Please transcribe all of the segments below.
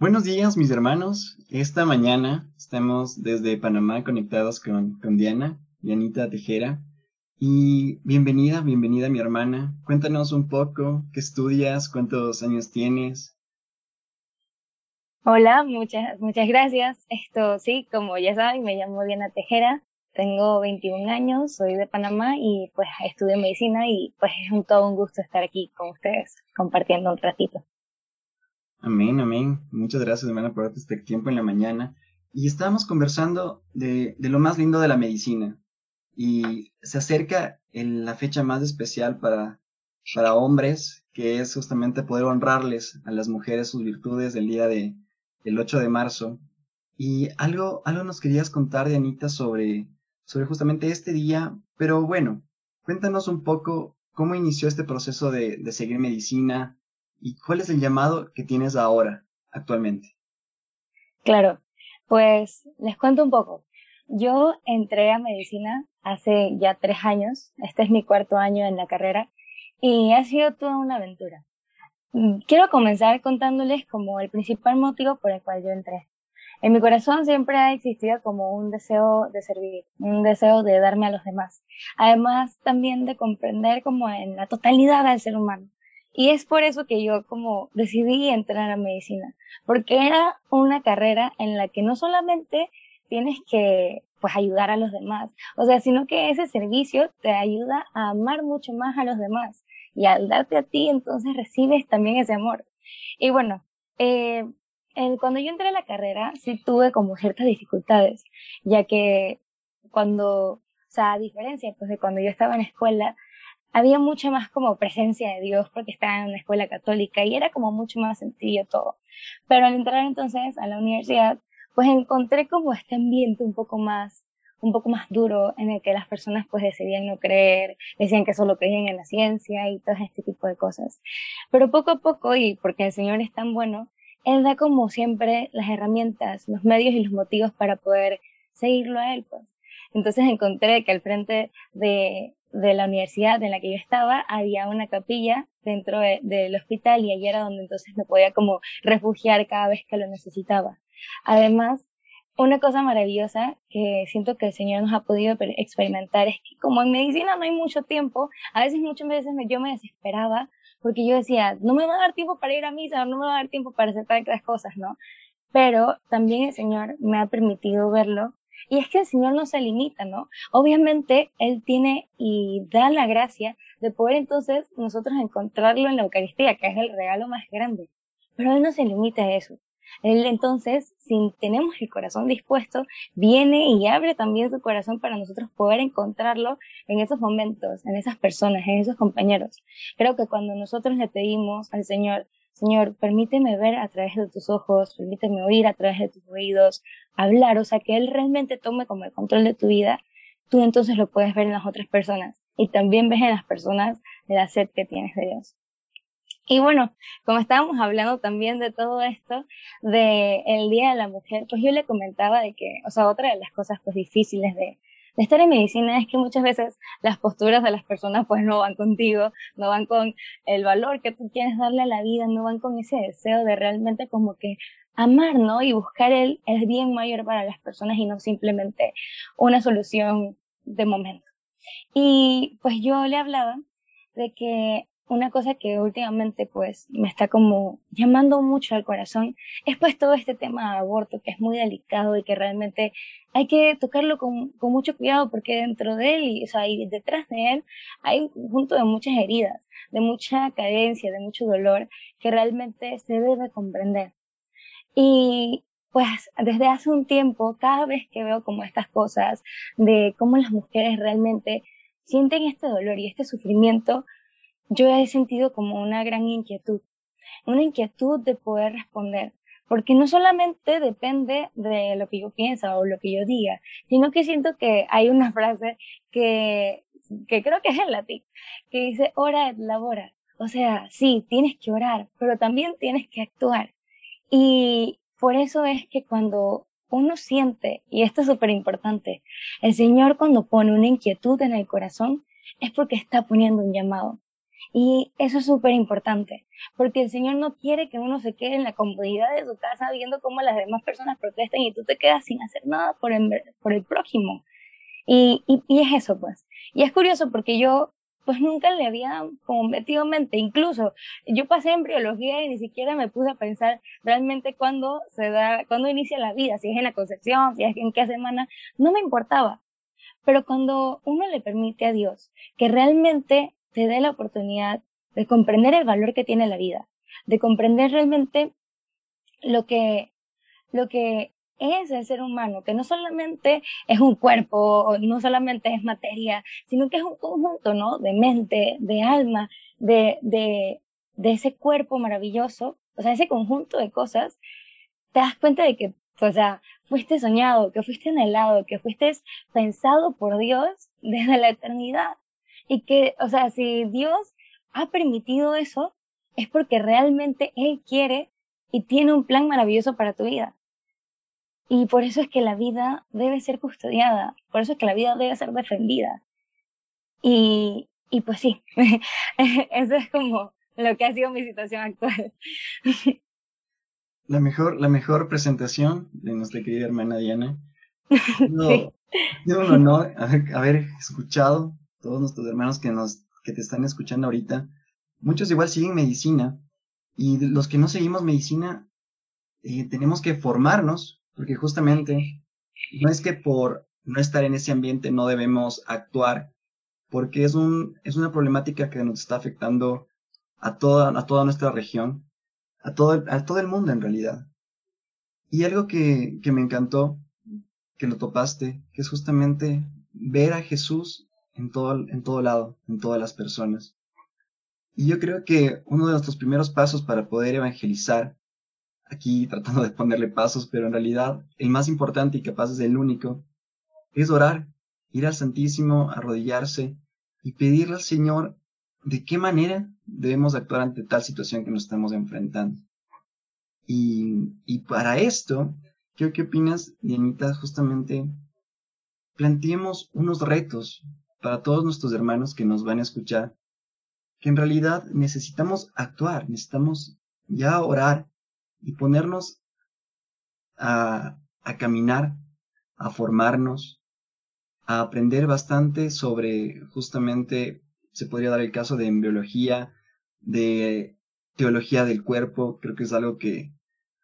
Buenos días, mis hermanos. Esta mañana estamos desde Panamá conectados con, con Diana, Dianita Tejera. Y bienvenida, bienvenida mi hermana. Cuéntanos un poco, ¿qué estudias? ¿Cuántos años tienes? Hola, muchas, muchas gracias. Esto sí, como ya saben, me llamo Diana Tejera, tengo 21 años, soy de Panamá y pues estudio medicina y pues es un todo un gusto estar aquí con ustedes compartiendo un ratito. Amén, amén. Muchas gracias, hermana, por este tiempo en la mañana. Y estábamos conversando de, de lo más lindo de la medicina. Y se acerca en la fecha más especial para, para hombres, que es justamente poder honrarles a las mujeres sus virtudes del día de, el 8 de marzo. Y algo, algo nos querías contar, Dianita, sobre, sobre justamente este día, pero bueno, cuéntanos un poco cómo inició este proceso de, de seguir medicina y cuál es el llamado que tienes ahora, actualmente. Claro, pues les cuento un poco. Yo entré a medicina hace ya tres años, este es mi cuarto año en la carrera y ha sido toda una aventura. Mm, quiero comenzar contándoles como el principal motivo por el cual yo entré. En mi corazón siempre ha existido como un deseo de servir, un deseo de darme a los demás. Además también de comprender como en la totalidad al ser humano. Y es por eso que yo como decidí entrar a medicina, porque era una carrera en la que no solamente tienes que pues ayudar a los demás, o sea, sino que ese servicio te ayuda a amar mucho más a los demás y al darte a ti, entonces recibes también ese amor. Y bueno, eh, cuando yo entré a la carrera, sí tuve como ciertas dificultades, ya que cuando, o sea, a diferencia pues de cuando yo estaba en escuela, había mucha más como presencia de Dios porque estaba en una escuela católica y era como mucho más sencillo todo. Pero al entrar entonces a la universidad, pues encontré como este ambiente un poco más un poco más duro en el que las personas pues decidían no creer, decían que solo creían en la ciencia y todo este tipo de cosas. Pero poco a poco, y porque el Señor es tan bueno, Él da como siempre las herramientas, los medios y los motivos para poder seguirlo a Él, pues. Entonces encontré que al frente de, de la universidad en la que yo estaba había una capilla dentro del hospital y allí era donde entonces me podía como refugiar cada vez que lo necesitaba. Además, una cosa maravillosa que siento que el Señor nos ha podido experimentar es que como en medicina no hay mucho tiempo, a veces muchas veces yo me desesperaba porque yo decía, no me va a dar tiempo para ir a misa, no me va a dar tiempo para hacer tantas cosas, ¿no? Pero también el Señor me ha permitido verlo y es que el Señor no se limita, ¿no? Obviamente Él tiene y da la gracia de poder entonces nosotros encontrarlo en la Eucaristía, que es el regalo más grande. Pero Él no se limita a eso. Él entonces, si tenemos el corazón dispuesto, viene y abre también su corazón para nosotros poder encontrarlo en esos momentos, en esas personas, en esos compañeros. Creo que cuando nosotros le pedimos al Señor, Señor, permíteme ver a través de tus ojos, permíteme oír a través de tus oídos, hablar, o sea, que Él realmente tome como el control de tu vida, tú entonces lo puedes ver en las otras personas y también ves en las personas la sed que tienes de Dios. Y bueno, como estábamos hablando también de todo esto, de Día de la Mujer, pues yo le comentaba de que, o sea, otra de las cosas pues difíciles de, de estar en medicina es que muchas veces las posturas de las personas pues no van contigo, no van con el valor que tú quieres darle a la vida, no van con ese deseo de realmente como que amar, ¿no? Y buscar el, el bien mayor para las personas y no simplemente una solución de momento. Y pues yo le hablaba de que una cosa que últimamente pues me está como llamando mucho al corazón es pues todo este tema de aborto que es muy delicado y que realmente hay que tocarlo con, mucho cuidado porque dentro de él, o sea, y detrás de él hay un conjunto de muchas heridas, de mucha carencia, de mucho dolor que realmente se debe comprender. Y pues desde hace un tiempo, cada vez que veo como estas cosas de cómo las mujeres realmente sienten este dolor y este sufrimiento, yo he sentido como una gran inquietud, una inquietud de poder responder, porque no solamente depende de lo que yo piensa o lo que yo diga, sino que siento que hay una frase que, que creo que es en latín, que dice ora et labora. O sea, sí, tienes que orar, pero también tienes que actuar. Y por eso es que cuando uno siente, y esto es súper importante, el Señor cuando pone una inquietud en el corazón es porque está poniendo un llamado. Y eso es súper importante, porque el Señor no quiere que uno se quede en la comodidad de su casa viendo cómo las demás personas protestan y tú te quedas sin hacer nada por el, por el prójimo. Y, y, y es eso, pues. Y es curioso porque yo pues nunca le había como metido mente. Incluso yo pasé embriología y ni siquiera me puse a pensar realmente cuándo se da, cuándo inicia la vida, si es en la concepción, si es en qué semana, no me importaba. Pero cuando uno le permite a Dios que realmente te dé la oportunidad de comprender el valor que tiene la vida, de comprender realmente lo que, lo que es el ser humano, que no solamente es un cuerpo, no solamente es materia, sino que es un conjunto, ¿no? De mente, de alma, de, de, de ese cuerpo maravilloso, o sea, ese conjunto de cosas, te das cuenta de que, o sea, fuiste soñado, que fuiste anhelado, que fuiste pensado por Dios desde la eternidad. Y que, o sea, si Dios ha permitido eso, es porque realmente Él quiere y tiene un plan maravilloso para tu vida. Y por eso es que la vida debe ser custodiada, por eso es que la vida debe ser defendida. Y, y pues sí, eso es como lo que ha sido mi situación actual. La mejor, la mejor presentación de nuestra querida hermana Diana. No, sí. un honor haber, haber, escuchado todos nuestros hermanos que nos que te están escuchando ahorita. Muchos igual siguen medicina y los que no seguimos medicina eh, tenemos que formarnos porque justamente no es que por no estar en ese ambiente no debemos actuar, porque es, un, es una problemática que nos está afectando a toda, a toda nuestra región, a todo, a todo el mundo en realidad. Y algo que, que me encantó, que lo topaste, que es justamente ver a Jesús en todo, en todo lado, en todas las personas. Y yo creo que uno de nuestros primeros pasos para poder evangelizar aquí tratando de ponerle pasos, pero en realidad el más importante y capaz es el único, es orar, ir al Santísimo, arrodillarse y pedirle al Señor de qué manera debemos actuar ante tal situación que nos estamos enfrentando. Y, y para esto, ¿qué, ¿qué opinas, Dianita? Justamente planteemos unos retos para todos nuestros hermanos que nos van a escuchar, que en realidad necesitamos actuar, necesitamos ya orar y ponernos a, caminar, a formarnos, a aprender bastante sobre justamente, se podría dar el caso de embriología, de teología del cuerpo, creo que es algo que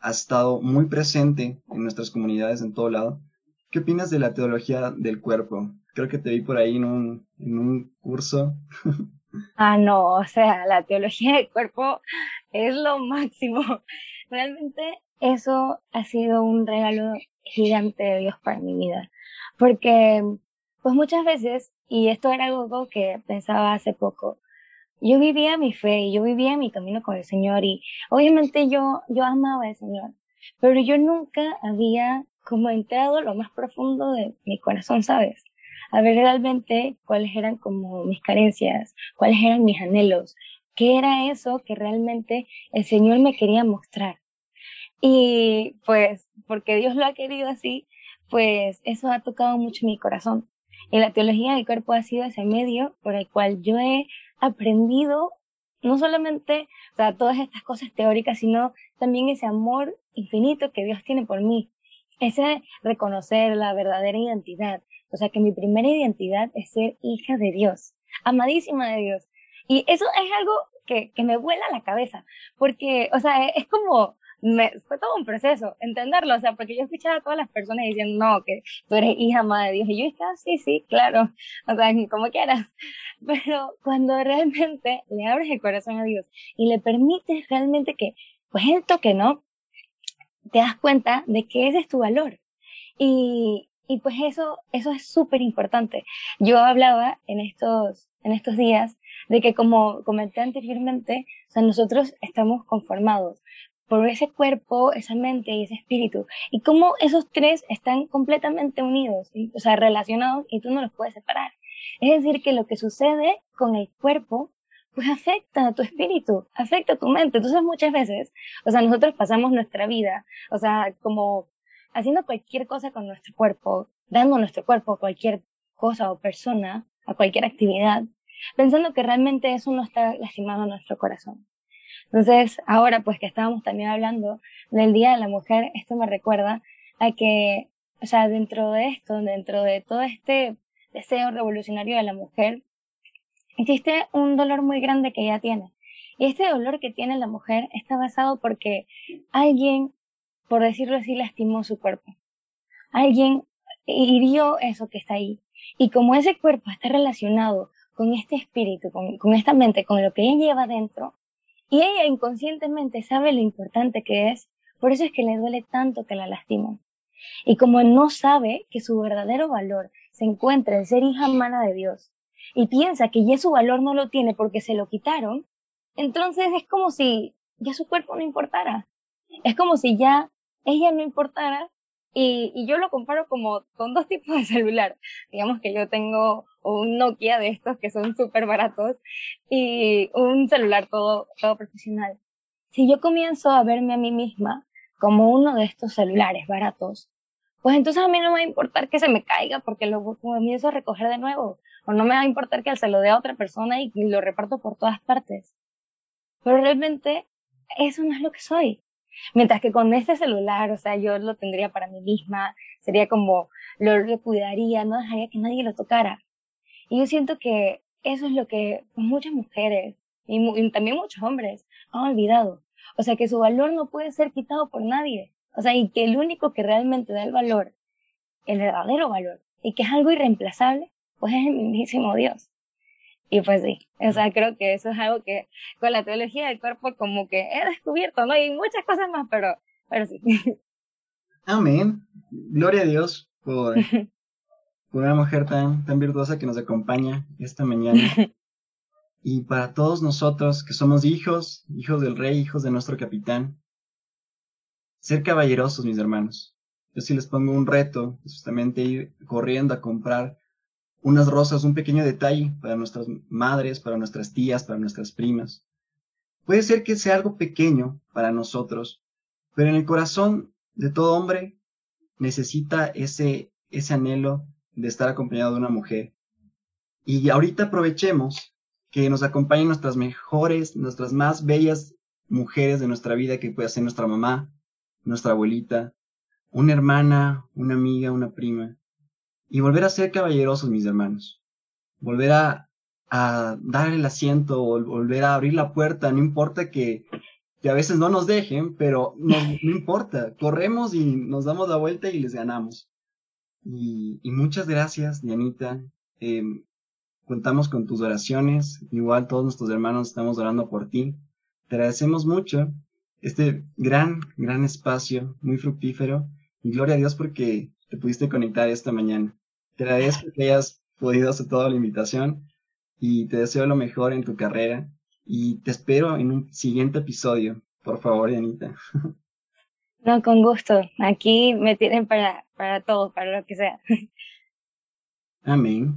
ha estado muy presente en nuestras comunidades en todo lado. ¿Qué opinas de la teología del cuerpo? Creo que te vi por ahí en un, en un curso. Ah, no, o sea, la teología del cuerpo es lo máximo. Realmente eso ha sido un regalo gigante de Dios para mi vida, porque pues muchas veces, y esto era algo que pensaba hace poco, yo vivía mi fe y yo vivía mi camino con el Señor y obviamente yo, yo amaba al Señor, pero yo nunca había como entrado lo más profundo de mi corazón, ¿sabes? A ver realmente cuáles eran como mis carencias, cuáles eran mis anhelos, qué era eso que realmente el Señor me quería mostrar. Y pues, porque Dios lo ha querido así, pues eso ha tocado mucho mi corazón. Y la teología del cuerpo ha sido ese medio por el cual yo he aprendido no solamente o todas estas cosas teóricas, sino también ese amor infinito que Dios tiene por mí. Ese reconocer la verdadera identidad. O sea, que mi primera identidad es ser hija de Dios, amadísima de Dios. Y eso es algo que, que me vuela la cabeza, porque, o sea, es como, fue todo un proceso entenderlo, o sea, porque yo escuchaba a todas las personas diciendo, no, que tú eres hija madre de Dios, y yo estaba, sí, sí, claro, o sea, como quieras, pero cuando realmente le abres el corazón a Dios y le permites realmente que, pues él toque, ¿no? Te das cuenta de que ese es tu valor. Y, y pues eso, eso es súper importante. Yo hablaba en estos, en estos días de que como comenté anteriormente, o sea, nosotros estamos conformados por ese cuerpo, esa mente y ese espíritu. Y cómo esos tres están completamente unidos, o sea, relacionados y tú no los puedes separar. Es decir, que lo que sucede con el cuerpo, pues afecta a tu espíritu, afecta a tu mente. Entonces muchas veces, o sea, nosotros pasamos nuestra vida, o sea, como haciendo cualquier cosa con nuestro cuerpo, dando nuestro cuerpo a cualquier cosa o persona, a cualquier actividad, pensando que realmente eso no está lastimando nuestro corazón. Entonces, ahora pues que estábamos también hablando del Día de la Mujer, esto me recuerda a que, o sea, dentro de esto, dentro de todo este deseo revolucionario de la mujer, existe un dolor muy grande que ella tiene. Y este dolor que tiene la mujer está basado porque alguien, por decirlo así, lastimó su cuerpo. Alguien hirió eso que está ahí. Y como ese cuerpo está relacionado con este espíritu, con, esta mente, con lo que ella lleva dentro, y ella inconscientemente sabe lo importante que es, por eso es que le duele tanto que la lastimen. Y como no sabe que su verdadero valor se encuentra en ser hija humana de Dios, y piensa que ya su valor no lo tiene porque se lo quitaron, entonces es como si ya su cuerpo no importara. Es como si ya ella no importara y, yo lo comparo como con dos tipos de celular. Digamos que yo tengo un Nokia de estos que son súper baratos y un celular todo, todo profesional. Si yo comienzo a verme a mí misma como uno de estos celulares baratos, pues entonces a mí no me va a importar que se me caiga porque lo comienzo a recoger de nuevo. O no me va a importar que se lo dé a otra persona y lo reparto por todas partes. Pero realmente eso no es lo que soy. Mientras que con este celular, o sea, yo lo tendría para mí misma, sería como, lo, cuidaría, no dejaría que nadie lo tocara. Y yo siento que eso es lo que muchas mujeres y, también muchos hombres han olvidado. O sea, que su valor no puede ser quitado por nadie. O sea, y que el único que realmente da el valor, el verdadero valor, y que es algo irreemplazable, pues es el mismísimo Dios. Y pues sí, o sea, creo que eso es algo que con la teología del cuerpo como que he descubierto, ¿no? Y muchas cosas más, pero, pero sí. Amén. Gloria a Dios por, por una mujer tan, tan virtuosa que nos acompaña esta mañana. Y para todos nosotros que somos hijos, hijos del rey, hijos de nuestro capitán, ser caballerosos, mis hermanos. Yo sí les pongo un reto, justamente ir corriendo a comprar unas rosas, un pequeño detalle para nuestras madres, para nuestras tías, para nuestras primas. Puede ser que sea algo pequeño para nosotros, pero en el corazón de todo hombre necesita ese, ese anhelo de estar acompañado de una mujer. Y ahorita aprovechemos que nos acompañen nuestras mejores, nuestras más bellas mujeres de nuestra vida, que puede ser nuestra mamá, nuestra abuelita, una hermana, una amiga, una prima, y volver a ser caballerosos, mis hermanos. Volver a, a dar el asiento, volver a abrir la puerta, no importa que, que a veces no nos dejen, pero no, no importa, corremos y nos damos la vuelta y les ganamos. Y, y muchas gracias, Dianita. Eh, contamos con tus oraciones, igual todos nuestros hermanos estamos orando por ti. Te agradecemos mucho este gran, gran espacio, muy fructífero, y gloria a Dios porque te pudiste conectar esta mañana. Te agradezco que hayas podido aceptar la invitación y te deseo lo mejor en tu carrera y te espero en un siguiente episodio. Por favor, Yanita. No, con gusto. Aquí me tienen para, para todo, para lo que sea. Amén.